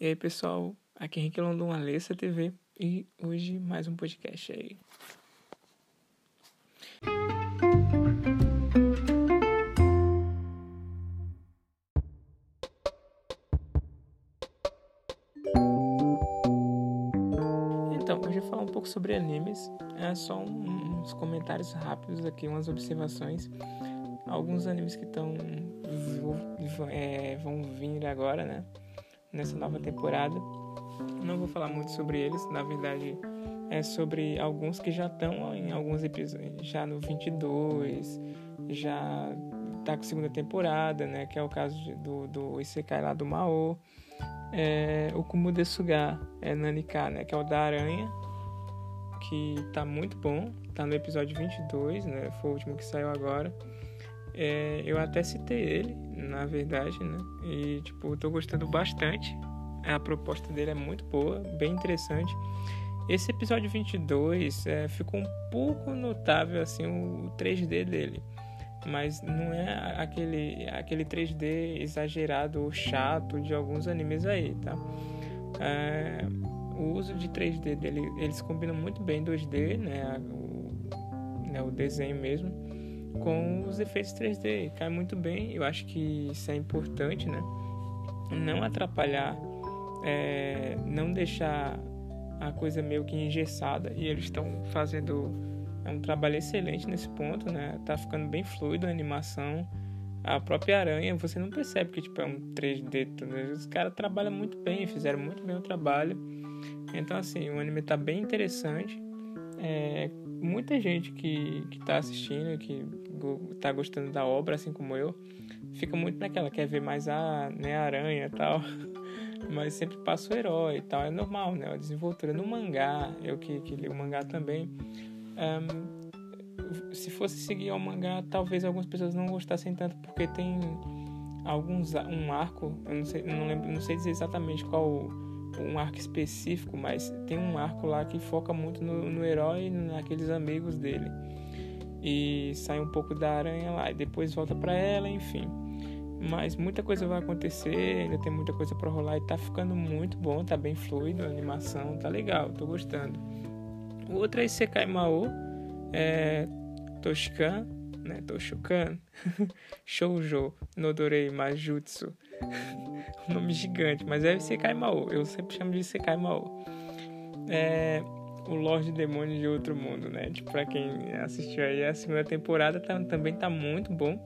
E aí, pessoal, aqui é Henrique London, Alessa TV, e hoje mais um podcast aí. Então, hoje eu vou falar um pouco sobre animes, é só uns comentários rápidos aqui, umas observações. Alguns animes que estão é, vão vir agora, né? Nessa nova temporada. Não vou falar muito sobre eles, na verdade é sobre alguns que já estão em alguns episódios, já no 22, já tá com segunda temporada, né, que é o caso de, do, do Isekai lá do Mao. É, o Kumudesuga é Nanika, né, que é o da aranha, que tá muito bom, tá no episódio 22, né, foi o último que saiu agora. É, eu até citei ele, na verdade, né? E, tipo, tô gostando bastante. A proposta dele é muito boa, bem interessante. Esse episódio 22 é, ficou um pouco notável, assim, o 3D dele. Mas não é aquele, aquele 3D exagerado ou chato de alguns animes aí, tá? É, o uso de 3D dele, eles combinam muito bem 2D, né? O, né, o desenho mesmo com os efeitos 3D. Cai muito bem, eu acho que isso é importante, né? Não atrapalhar, é, não deixar a coisa meio que engessada e eles estão fazendo é um trabalho excelente nesse ponto, né? Tá ficando bem fluido a animação. A própria aranha, você não percebe que tipo, é um 3D. Né? Os caras trabalham muito bem, fizeram muito bem o trabalho. Então, assim, o anime tá bem interessante. É, muita gente que, que tá assistindo, que tá gostando da obra, assim como eu, fica muito naquela, quer ver mais a né, aranha e tal. Mas sempre passa o herói e tal. É normal, né? A desenvoltura no mangá, eu que, que li o mangá também. Um, se fosse seguir ao mangá, talvez algumas pessoas não gostassem tanto, porque tem alguns um arco, eu não sei, não lembro, não sei dizer exatamente qual um arco específico, mas tem um arco lá que foca muito no, no herói e naqueles amigos dele. E sai um pouco da aranha lá e depois volta para ela, enfim. Mas muita coisa vai acontecer, ainda tem muita coisa para rolar e tá ficando muito bom, tá bem fluido, a animação tá legal, tô gostando. O outro é Isekai Mao, é Toshikan, né, Toshukan, Shoujo, Nodorei Majutsu. um nome gigante, mas é Sekai Mao. Eu sempre chamo de Sekai Mao. É o Lorde Demônio de Outro Mundo, né? Tipo, pra quem assistiu aí a segunda temporada, tá, também tá muito bom.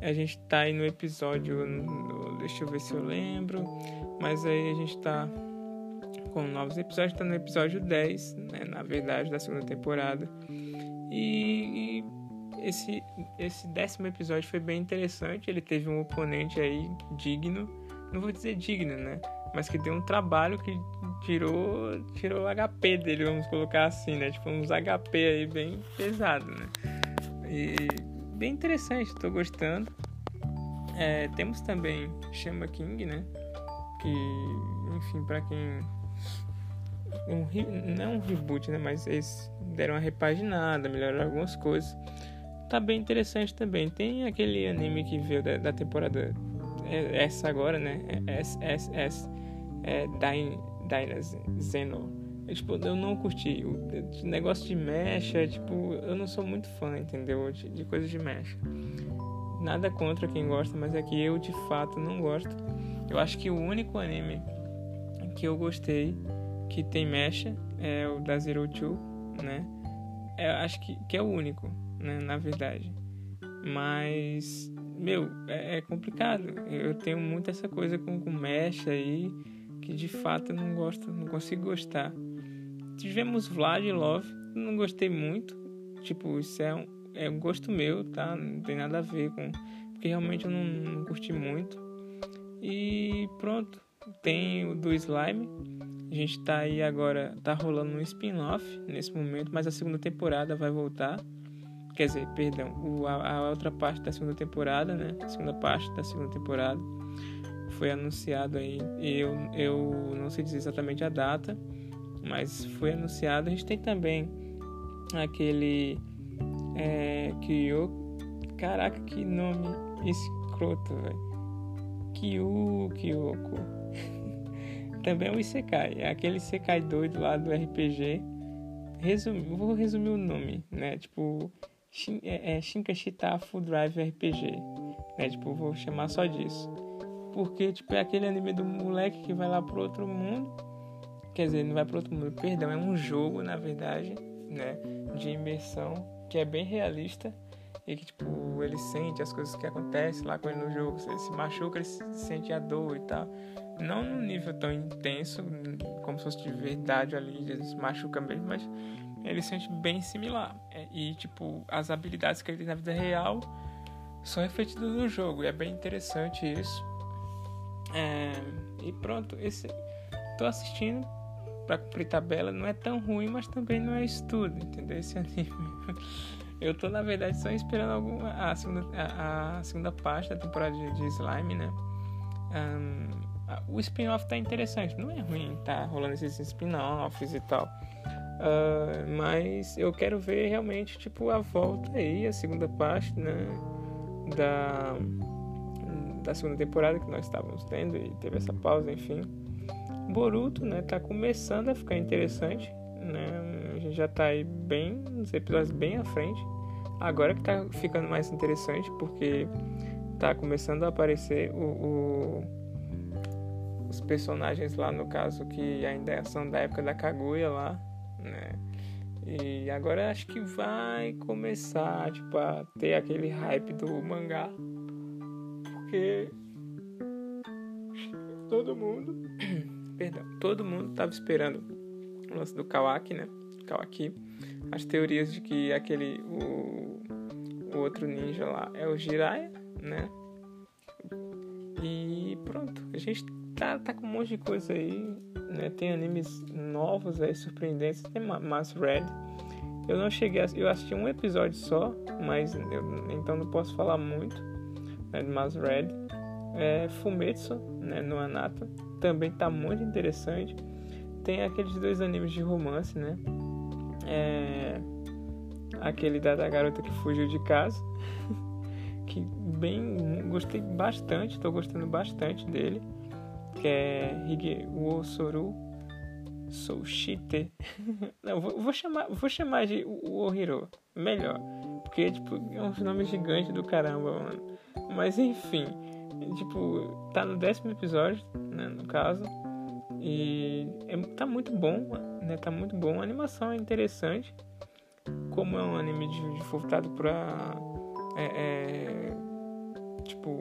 A gente tá aí no episódio. No, deixa eu ver se eu lembro. Mas aí a gente tá com novos episódios. Tá no episódio 10, né? Na verdade, da segunda temporada. E, e esse, esse décimo episódio foi bem interessante. Ele teve um oponente aí digno. Não vou dizer digno, né? Mas que deu um trabalho que tirou, tirou o HP dele, vamos colocar assim, né? Tipo, uns HP aí bem pesado, né? E bem interessante, tô gostando. É, temos também Chama King, né? Que, enfim, para quem. Um, não um reboot, né? Mas eles deram uma repaginada, melhoraram algumas coisas tá bem interessante também. Tem aquele anime que veio da, da temporada é, essa agora, né? SSS é, Dynas Zeno. É, tipo, eu não curti. O negócio de mecha, tipo, eu não sou muito fã, entendeu? De, de coisas de mecha. Nada contra quem gosta, mas é que eu de fato não gosto. Eu acho que o único anime que eu gostei que tem mecha é o da Zero Two, né? Eu acho que, que é o único né, na verdade. Mas, meu, é, é, complicado. Eu tenho muito essa coisa com, com mecha aí, que de fato eu não gosto, não consigo gostar. Tivemos Vlad Love, não gostei muito. Tipo, isso é um, é um gosto meu, tá? Não tem nada a ver com. Porque realmente eu não, não curti muito. E pronto. Tem o do Slime. A gente tá aí agora, tá rolando um spin-off nesse momento, mas a segunda temporada vai voltar. Quer dizer, perdão, o, a, a, outra parte da segunda temporada, né? A segunda parte da segunda temporada foi anunciado aí. Eu, eu não sei dizer exatamente a data, mas foi anunciado. A gente tem também aquele é, Kyoko. Caraca, que nome escroto, velho. Kyu Kyoko. também é um Isekai. É aquele Isekai doido lá do RPG. Resumi, vou resumir o nome, né? Tipo, é, é Shinkashita Full Drive RPG. Né? Tipo, vou chamar só disso. Porque, tipo, é aquele anime do moleque que vai lá pro outro mundo. Quer dizer, não vai pro outro mundo, perdão, é um jogo, na verdade, né? De imersão, que é bem realista e que tipo ele sente as coisas que acontecem lá com ele no jogo, se ele se machuca, ele sente a dor e tal. Não num nível tão intenso, como se fosse de verdade ali, ele se machuca mesmo, mas ele sente bem similar. É, e tipo, as habilidades que ele tem na vida real são refletidas no jogo. E é bem interessante isso. É, e pronto, esse tô assistindo para cumprir tabela, não é tão ruim, mas também não é estudo, entendeu? Esse anime. Eu tô, na verdade, só esperando alguma, a, segunda, a, segunda parte da temporada de, de Slime, né? Um, o spin-off tá interessante, não é ruim, tá rolando esses spin-offs e tal. Uh, mas eu quero ver realmente, tipo, a volta aí, a segunda parte, né? Da, da segunda temporada que nós estávamos tendo e teve essa pausa, enfim. Boruto, né? Tá começando a ficar interessante, né? A gente já tá aí bem, nos episódios bem à frente. Agora que tá ficando mais interessante, porque tá começando a aparecer o, o, os personagens lá, no caso, que ainda são da época da Kaguya lá, né? E agora acho que vai começar, tipo, a ter aquele hype do mangá. Porque todo mundo, perdão, todo mundo tava esperando o lance do Kawaki, né? Kawaki. As teorias de que aquele o, o outro ninja lá é o Jiraiya, né? E pronto, a gente tá, tá com um monte de coisa aí, né? Tem animes novos aí, surpreendentes. Tem Mass Red. Eu não cheguei a, eu assisti um episódio só, mas eu, então não posso falar muito né, de Mass Red. É, Fumetsu, né, no Anata, também tá muito interessante. Tem aqueles dois animes de romance, né? É, aquele da, da garota que fugiu de casa. que bem. Gostei bastante, tô gostando bastante dele. Que é Hige Wosoru Soushite. Não, vou, vou, chamar, vou chamar de Ohiro. Melhor. Porque, tipo, é um nome gigante do caramba, mano. Mas enfim. Tipo, tá no décimo episódio, né? No caso. E é, tá muito bom, né? Tá muito bom. A animação é interessante. Como é um anime de, de voltado pra. É, é, tipo.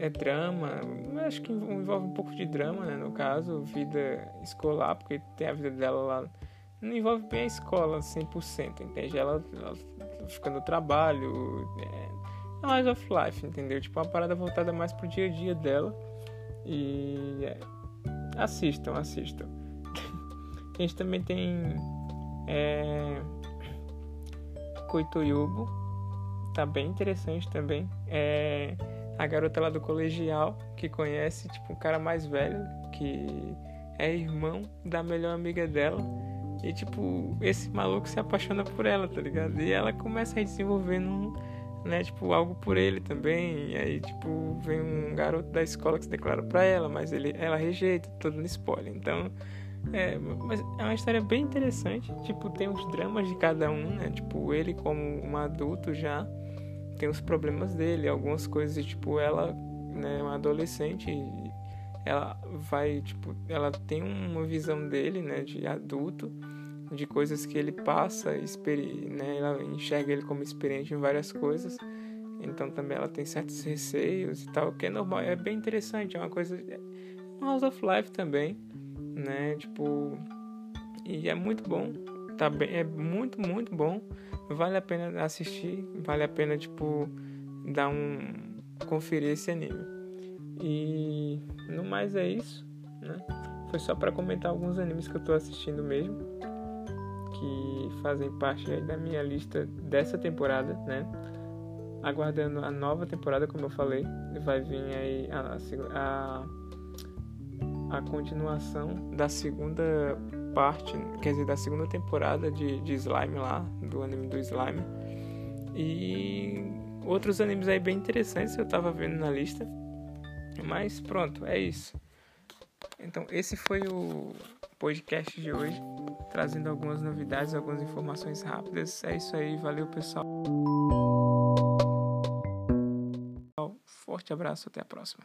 É drama. Acho que envolve um pouco de drama, né? No caso, vida escolar, porque tem a vida dela lá. Não envolve bem a escola 100%, entende? Ela, ela fica no trabalho. É, é mais of life, entendeu? Tipo, uma parada voltada mais pro dia a dia dela e é, assistam, assistam. a gente também tem é, Koitoyubo, tá bem interessante também. É a garota lá do colegial que conhece tipo um cara mais velho que é irmão da melhor amiga dela. E tipo, esse maluco se apaixona por ela, tá ligado? E ela começa a desenvolver num né, tipo, algo por ele também. E aí, tipo, vem um garoto da escola que se declara para ela, mas ele, ela rejeita, todo no spoiler. Então, é, mas é uma história bem interessante. Tipo, tem os dramas de cada um, né? Tipo, ele como um adulto já tem os problemas dele, algumas coisas, tipo, ela, né, uma adolescente, ela vai, tipo, ela tem uma visão dele, né, de adulto de coisas que ele passa, né? Ela enxerga ele como experiente em várias coisas. Então também ela tem certos receios e tal, que é normal, é bem interessante, é uma coisa é um House of Life também, né? Tipo, e é muito bom, tá bem, é muito muito bom. Vale a pena assistir, vale a pena tipo dar um conferir esse anime. E no mais é isso, né? Foi só para comentar alguns animes que eu tô assistindo mesmo que fazem parte da minha lista dessa temporada, né? Aguardando a nova temporada, como eu falei, vai vir aí a, a, a continuação da segunda parte, quer dizer, da segunda temporada de, de Slime lá, do anime do Slime. E outros animes aí bem interessantes eu tava vendo na lista. Mas pronto, é isso. Então, esse foi o podcast de hoje, trazendo algumas novidades, algumas informações rápidas. É isso aí, valeu pessoal. Forte abraço, até a próxima.